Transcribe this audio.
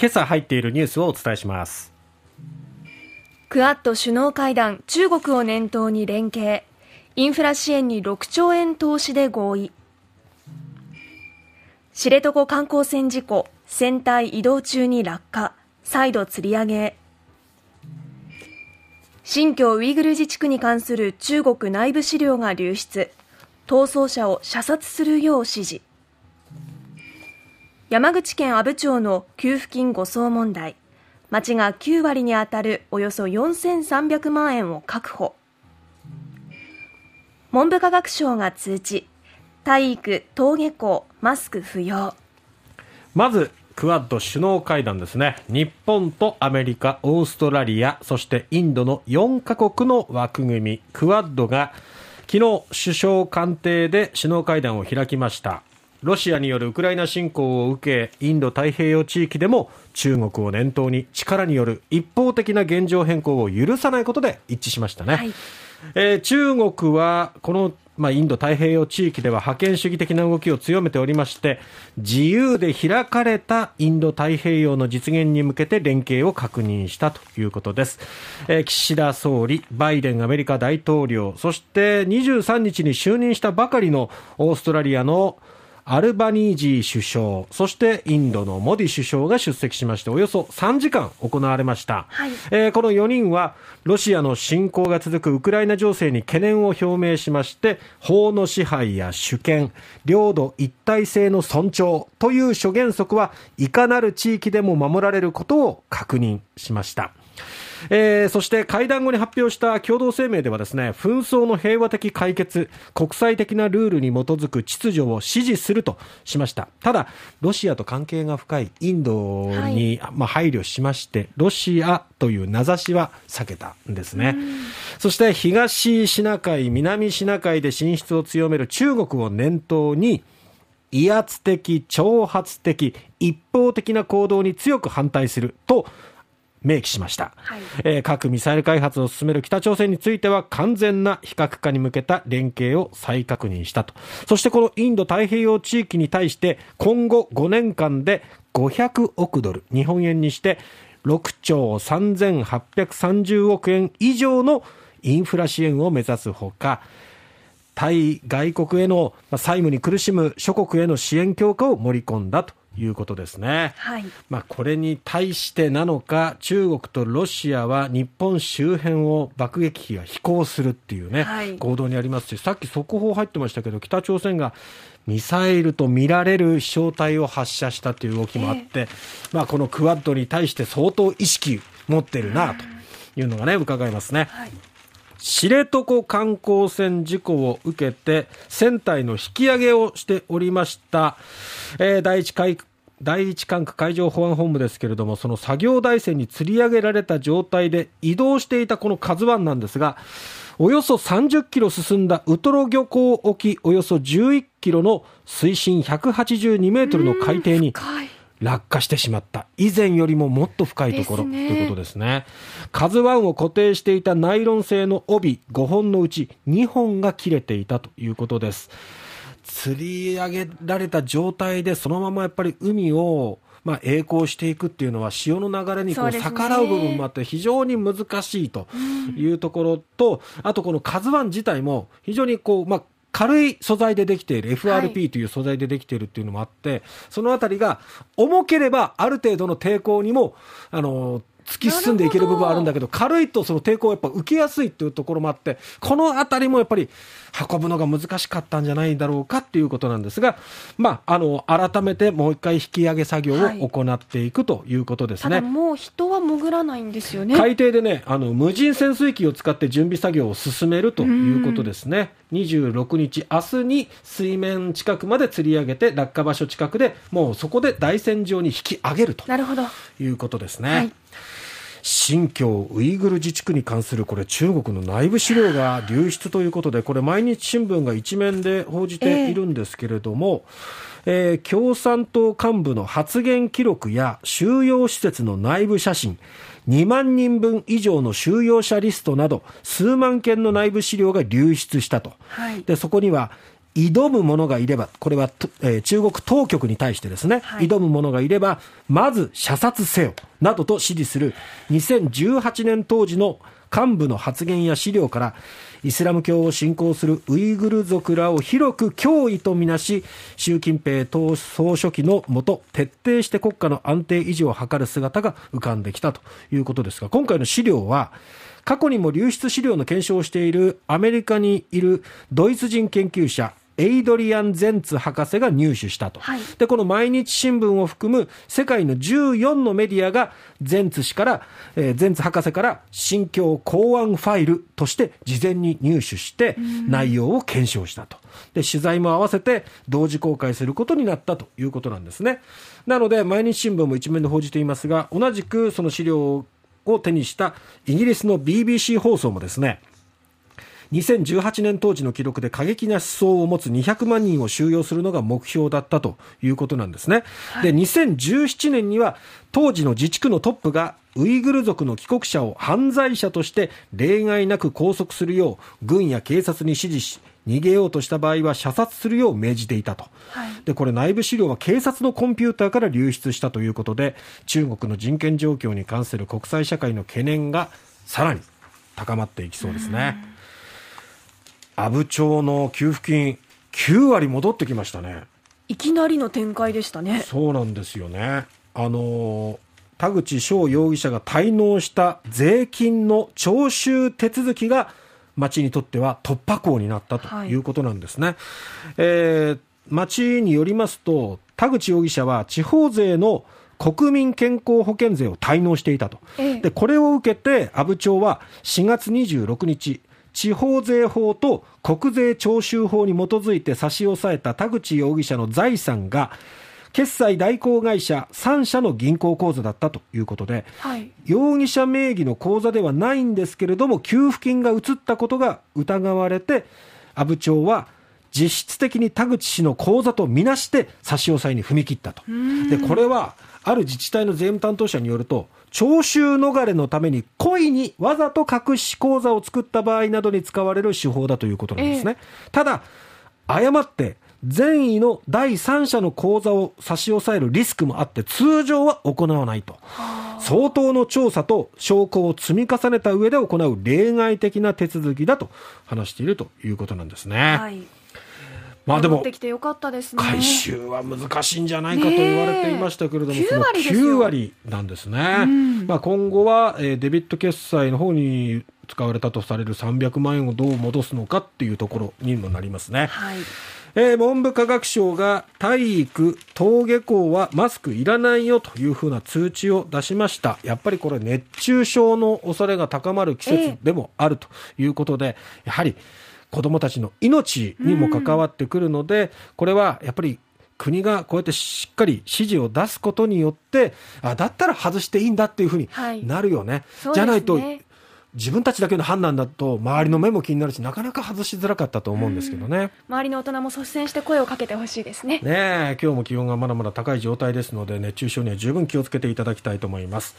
今朝入っているニュースをお伝えします。クアッド首脳会談中国を念頭に連携。インフラ支援に6兆円投資で合意。知床観光船事故船体移動中に落下。再度吊り上げ。新疆ウイグル自治区に関する中国内部資料が流出。逃走者を射殺するよう指示。山口県阿武町の給付金誤送問題。町が9割に当たるおよそ4300万円を確保。文部科学省が通知。体育登下校マスク不要。まずクアッド首脳会談ですね。日本とアメリカオーストラリアそしてインドの4カ国の枠組み。クアッドが昨日首相官邸で首脳会談を開きました。ロシアによるウクライナ侵攻を受けインド太平洋地域でも中国を念頭に力による一方的な現状変更を許さないことで一致しましたね、はい、えー、中国はこのまあ、インド太平洋地域では覇権主義的な動きを強めておりまして自由で開かれたインド太平洋の実現に向けて連携を確認したということです、えー、岸田総理バイデンアメリカ大統領そして23日に就任したばかりのオーストラリアのアルバニージー首相、そしてインドのモディ首相が出席しまして、およそ3時間行われました。はい、えー、この4人は、ロシアの侵攻が続くウクライナ情勢に懸念を表明しまして、法の支配や主権、領土一体性の尊重という諸原則はいかなる地域でも守られることを確認しました。えー、そして会談後に発表した共同声明ではですね紛争の平和的解決国際的なルールに基づく秩序を支持するとしました。ただロシアと関係が深いインドに、はい、まあ、配慮しましてロシアという名指しは避けたんですね。そして東シナ海南シナ海で進出を強める中国を念頭に威圧的、挑発的、一方的な行動に強く反対すると明記しました、はい、えー、核・ミサイル開発を進める北朝鮮については完全な非核化に向けた連携を再確認したと。そしてこのインド太平洋地域に対して今後5年間で500億ドル日本円にして6兆3830億円以上のインフラ支援を目指すほか対外国への債務に苦しむ諸国への支援強化を盛り込んだということですね、はい。まあ、これに対してなのか中国とロシアは日本周辺を爆撃機が飛行するっていうね、はい、行動にありますしさっき速報入ってましたけど北朝鮮がミサイルと見られる飛翔体を発射したという動きもあって、えー、まあ、このクワッドに対して相当意識持ってるなというのがね伺えますね。はい知床観光船事故を受けて船体の引き上げをしておりました、えー、第一海第一管区海上保安本部ですけれども、その作業台船に吊り上げられた状態で移動していたこの KAZUI なんですが、およそ30キロ進んだウトロ漁港沖およそ11キロの水深182メートルの海底に落下してしまった。以前よりももっと深いところということですね。カズワンを固定していたナイロン製の帯5本のうち2本が切れていたということです。釣り上げられた状態でそのままやっぱり海をまあ、栄光していくっていうのは潮の流れにこう逆らう部分もあって非常に難しいというところと、あとこの KAZUI 自体も非常にこう、まあ、軽い素材でできている FRP という素材でできているっていうのもあって、はい、そのあたりが重ければある程度の抵抗にもあの突き進んでいける部分はあるんだけど軽いとその抵抗をやっぱ受けやすいっていうところもあってこのあたりもやっぱり運ぶのが難しかったんじゃないだろうかっていうことなんですが、まあ、あの改めてもう一回引き上げ作業を行っていくということですね、はい、もう人は潜らないんですよね。海底でねあの無人潜水機を使って準備作業を進めるということですね26日明日に水面近くまで釣り上げて落下場所近くでもうそこで台船上に引き上げると。いうことですね。はい。新疆ウイグル自治区に関するこれ中国の内部資料が流出ということでこれ毎日新聞が一面で報じているんですけれども、えー、共産党幹部の発言記録や収容施設の内部写真2万人分以上の収容者リストなど数万件の内部資料が流出したと、はい、でそこには挑む者がいれば、これは、えー、中国当局に対してですね、はい、挑む者がいれば、まず射殺せよ、などと指示する。2018年当時の幹部の発言や資料から、イスラム教を信仰するウイグル族らを広く脅威とみなし、習近平総書記のもと、徹底して国家の安定維持を図る姿が浮かんできたということですが、今回の資料は、過去にも流出資料の検証をしているアメリカにいるドイツ人研究者エイドリアン・ゼンツ博士が入手したと、はい、でこの毎日新聞を含む世界の14のメディアがゼンツ氏から、えー、ゼンツ博士から新疆公安ファイルとして事前に入手して内容を検証したと。で取材も合わせて同時公開することになったということなんですね。なので毎日新聞も一面で報じていますが同じくその資料を手にしたイギリスの BBC 放送もですね2018年当時の記録で過激な思想を持つ200万人を収容するのが目標だったということなんですね。はい、で、2017年には当時の自治区のトップがウイグル族の帰国者を犯罪者として例外なく拘束するよう軍や警察に指示し逃げようとした場合は射殺するよう命じていたと、はい、でこれ内部資料は警察のコンピューターから流出したということで中国の人権状況に関する国際社会の懸念がさらに高まっていきそうですね。阿武町の給付金9割戻ってきましたね。いきなりの展開でしたね。そうなんですよね。あの田口翔容疑者が滞納した税金の徴収手続きが町にとっては突破口になったとい。うことなんですね、はい、えー、町によりますと田口容疑者は地方税の国民健康保険税を滞納していたと、ええ、でこれを受けて阿武町は4月26日地方税法と国税徴収法に基づいて差し押さえた田口容疑者の財産が決済代行会社3社の銀行口座だったということで、はい、容疑者名義の口座ではないんですけれども給付金が移ったことが疑われて阿武町は実質的に田口氏の口座とみなして差し押さえに踏み切ったと。でこれはある自治体の税務担当者によると徴収逃れのために故意にわざと隠し口座を作った場合などに使われる手法だということなんですね。えー、ただ、誤って善意の第三者の口座を差し押さえるリスクもあって通常は行わないと。相当の調査と証拠を積み重ねた上で行う例外的な手続きだと話しているということなんですね。はいまあでも、回収は難しいんじゃないかと言われていましたけれども、その9割なんですね。まあ今後は、えー、デビット決済の方に使われたとされる300万円をどう戻すのかっていうところにもなりますね。はいえー、文部科学省が体育、登下校はマスクいらないよというふうな通知を出しました。やっぱりこれ熱中症の恐れが高まる季節でもあるということで、えー、やはり子どもたちの命にも関わってくるので、これはやっぱり国がこうやってしっかり指示を出すことによってあだったら外していいんだっていうふうになるよね。はい、じゃないと自分たちだけの判断だと周りの目も気になるしなかなか外しづらかったと思うんですけどね。周りの大人も率先して声をかけてほしいですね。ね今日も気温がまだまだ高い状態ですので熱中症には十分気をつけていただきたいと思います